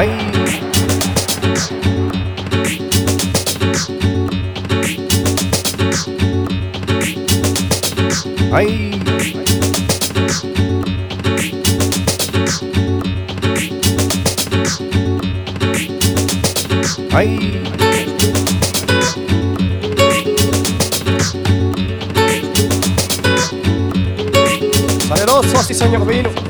Ai. Ai. Ai. Sale dos, si soño vino.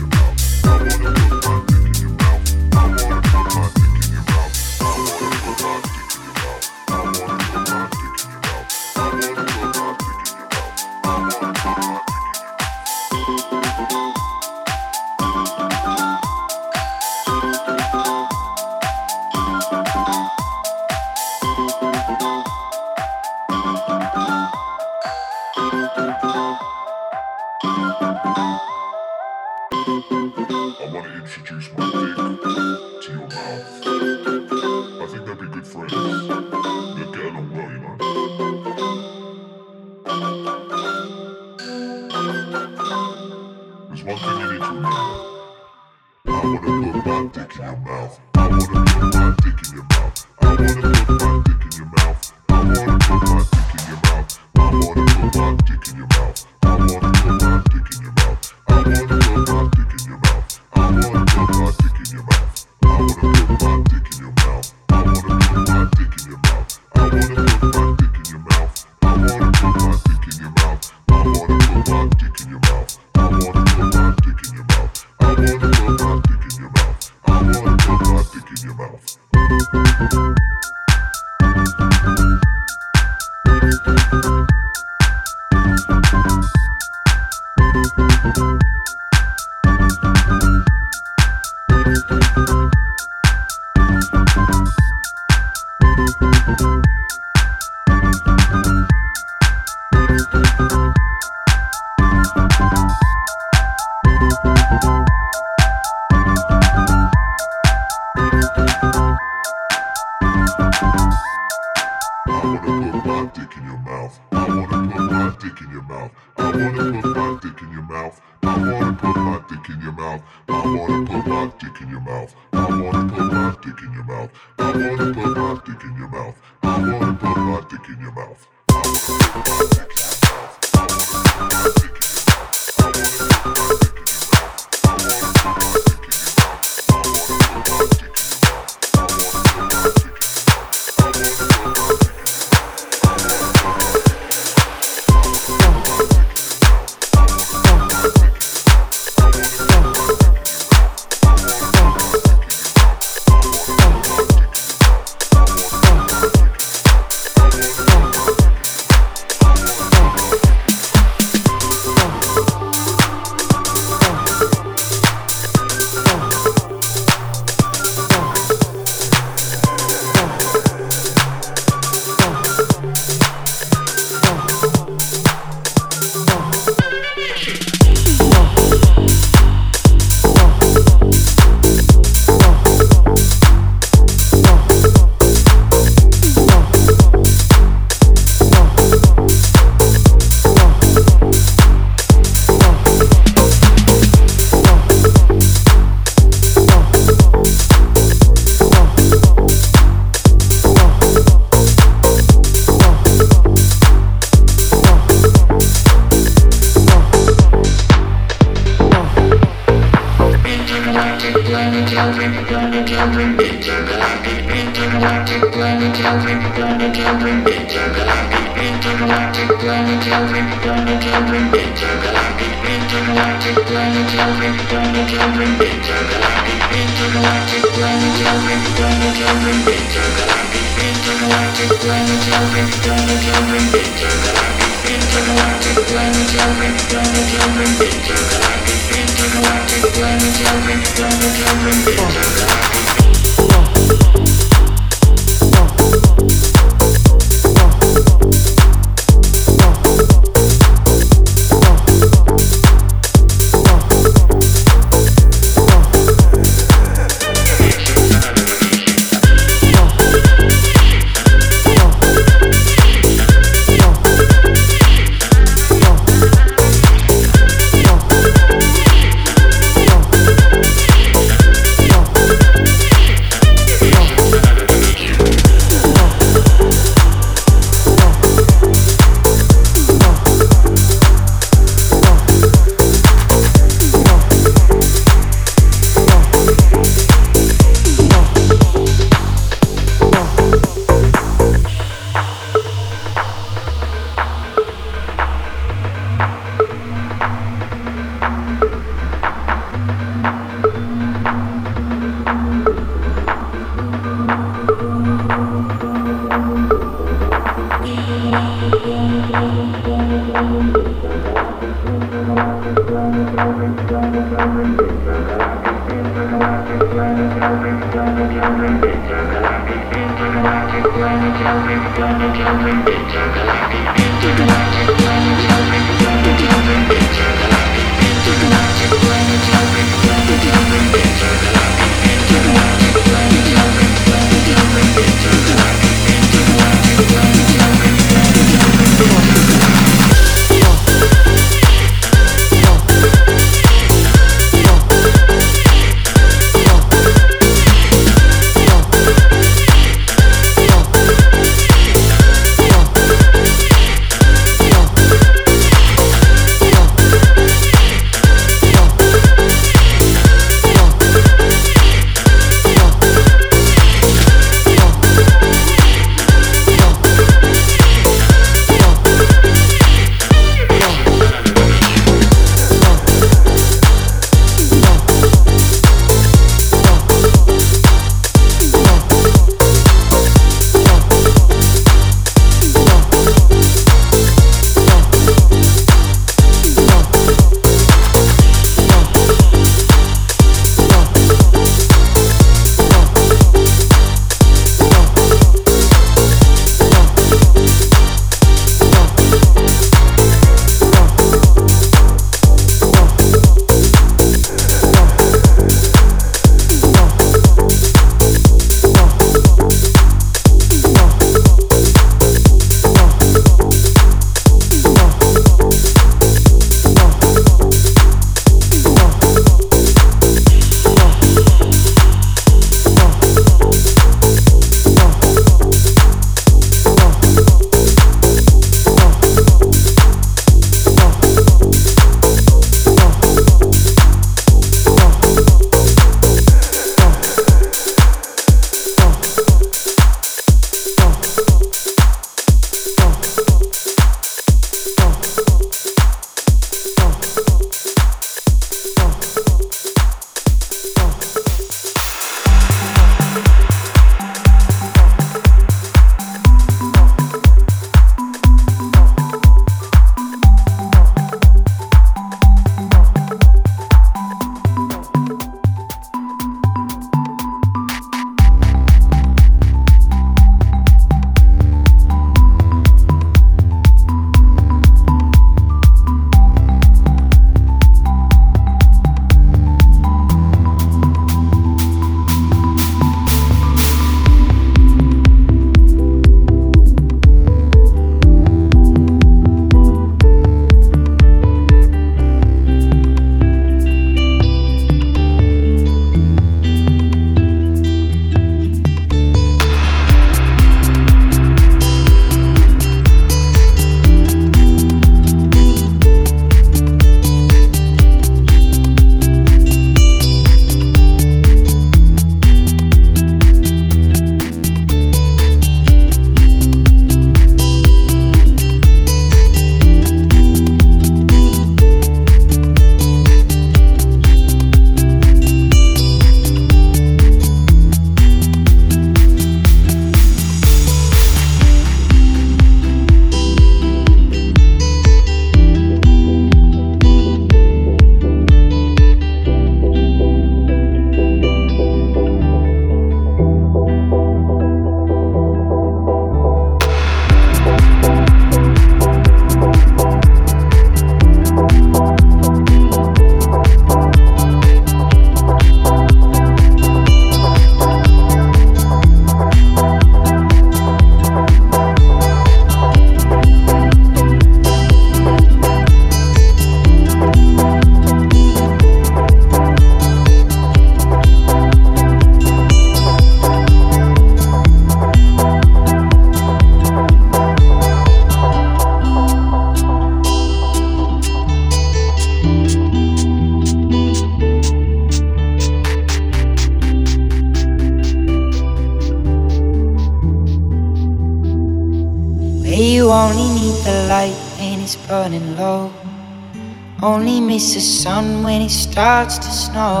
sun when it starts to snow.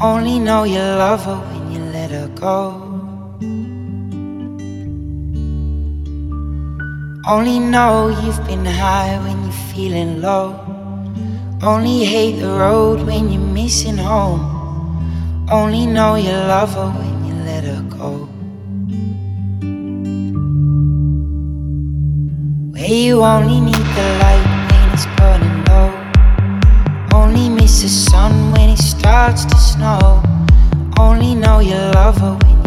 Only know you love her when you let her go. Only know you've been high when you're feeling low. Only hate the road when you're missing home. Only know you love her when you let her go. Where you only need the light starts to snow. Only know you love her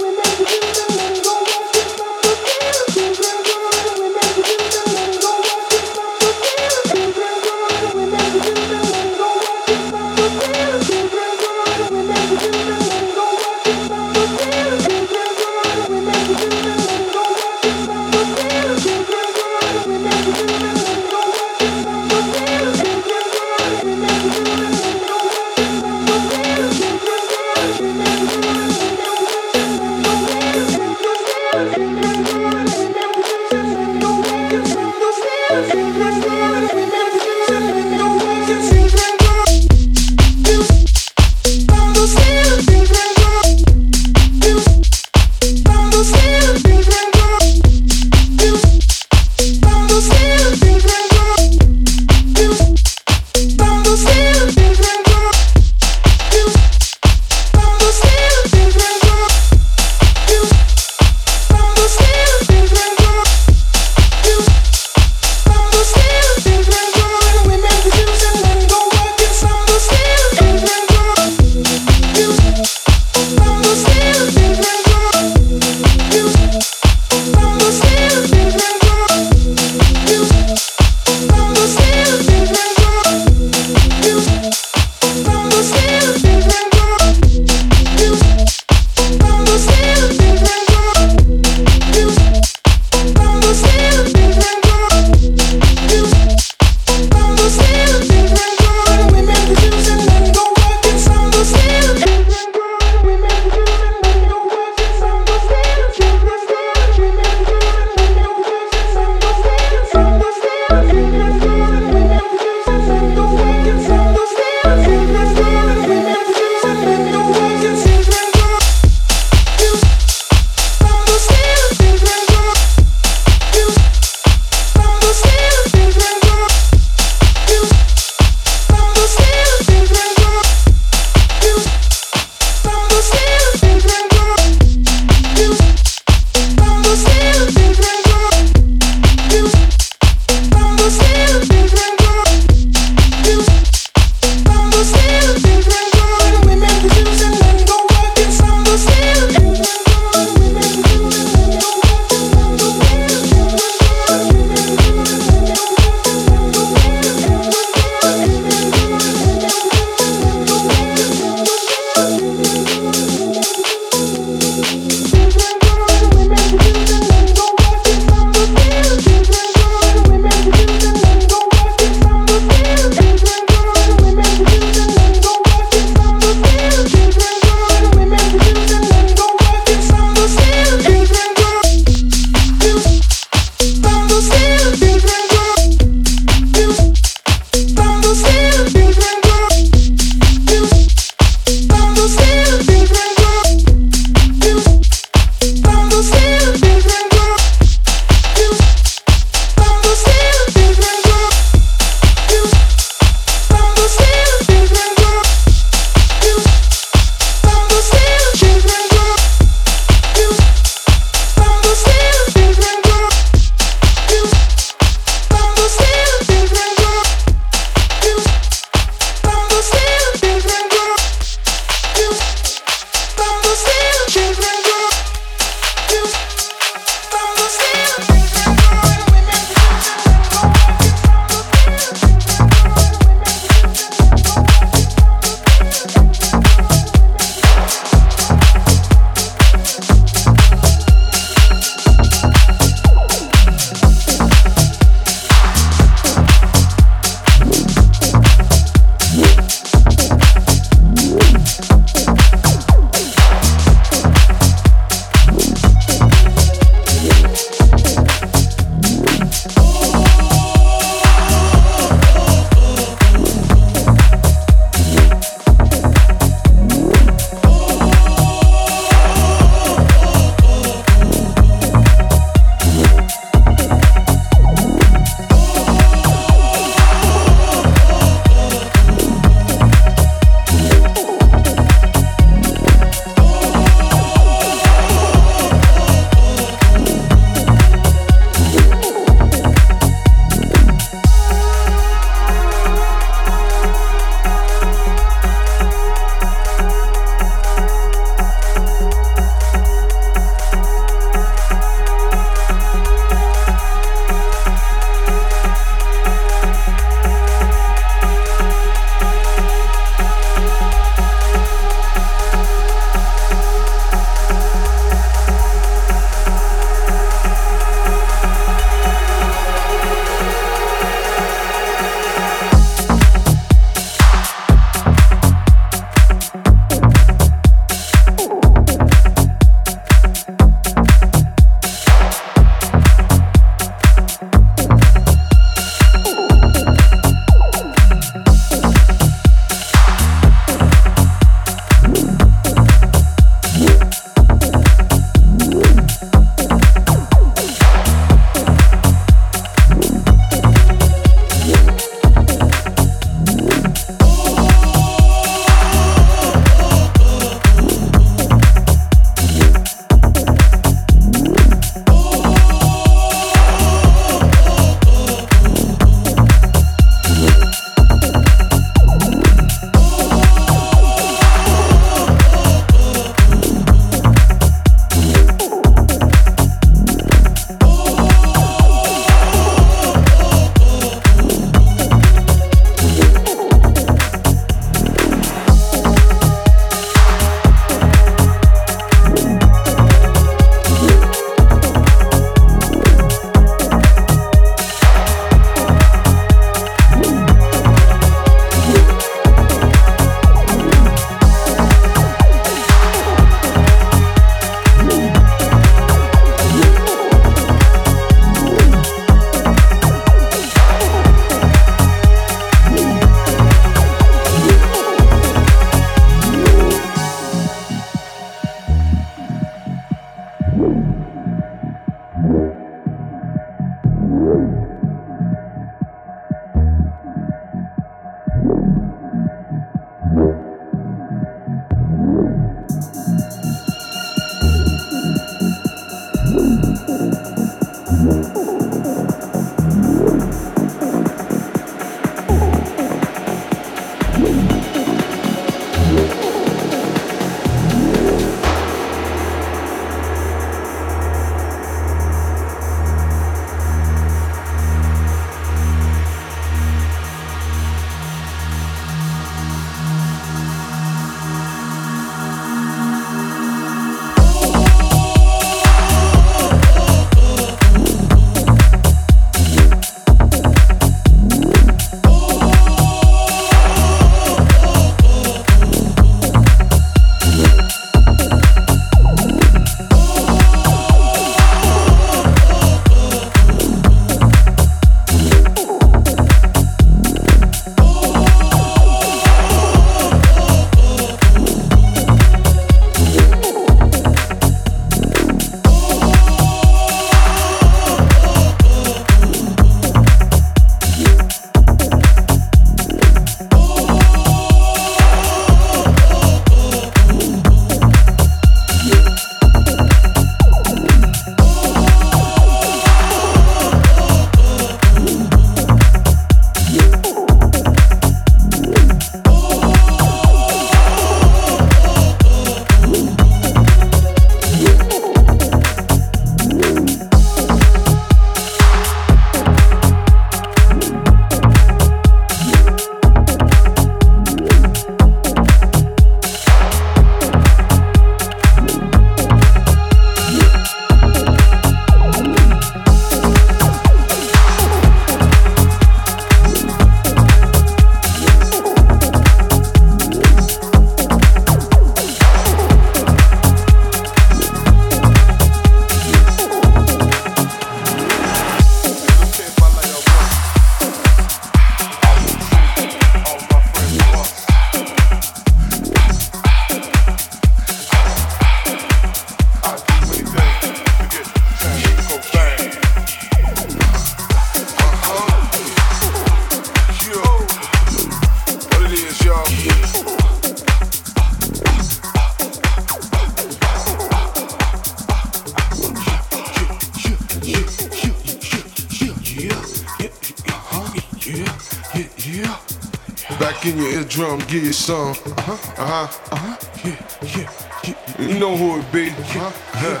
give you some. Uh huh. Uh huh. Uh huh. Yeah, yeah, yeah. You know who it be. Uh huh.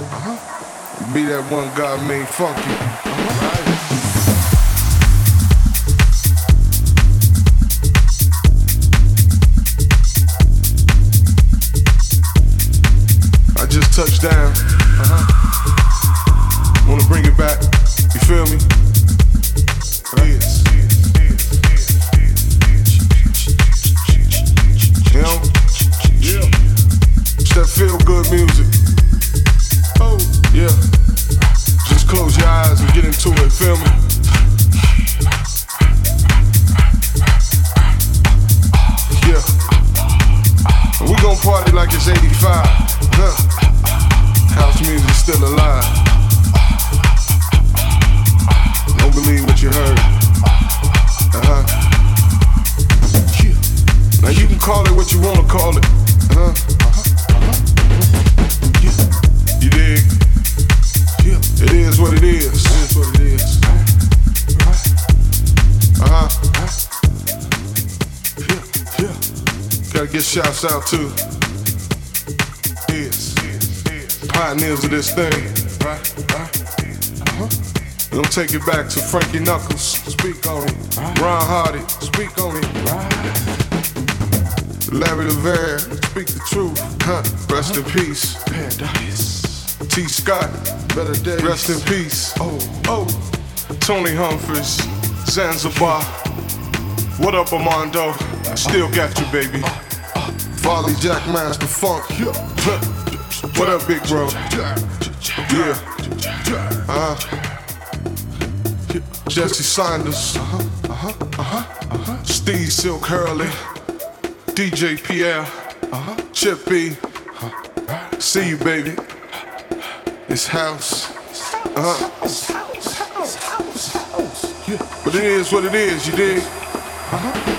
Uh huh. Be that one God made funky. Uh-huh. I just Knuckles. Speak on it. Ron Hardy. Speak on it. Larry Levan. Speak the truth. Huh. Rest in peace. Paradise. Tee Scott. Better days. Rest in peace. Oh, oh. Tony Humphries. Zanzibar. What up, Armando? Still got you, baby. Farley Jackmaster Funk. What up, big bro? Yeah. Uh. Jesse Saunders. Uh-huh. Uh-huh. Uh-huh. Uh-huh. Steve Silk Hurley. DJ Pierre. Uh-huh. Chip B. See you, baby. It's house. Uh-huh. But it is what it is, you dig? JMD,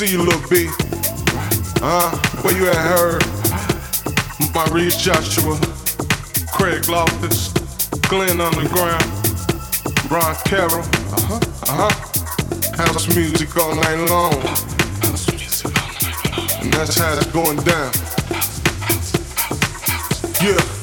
See you, little B. Uh huh. Where you at, Heard? Maurice Joshua. Craig Loftis. Glenn Underground. Ron Carroll. Uh huh. Uh huh. House music all night long. And that's how it's going down. Yeah.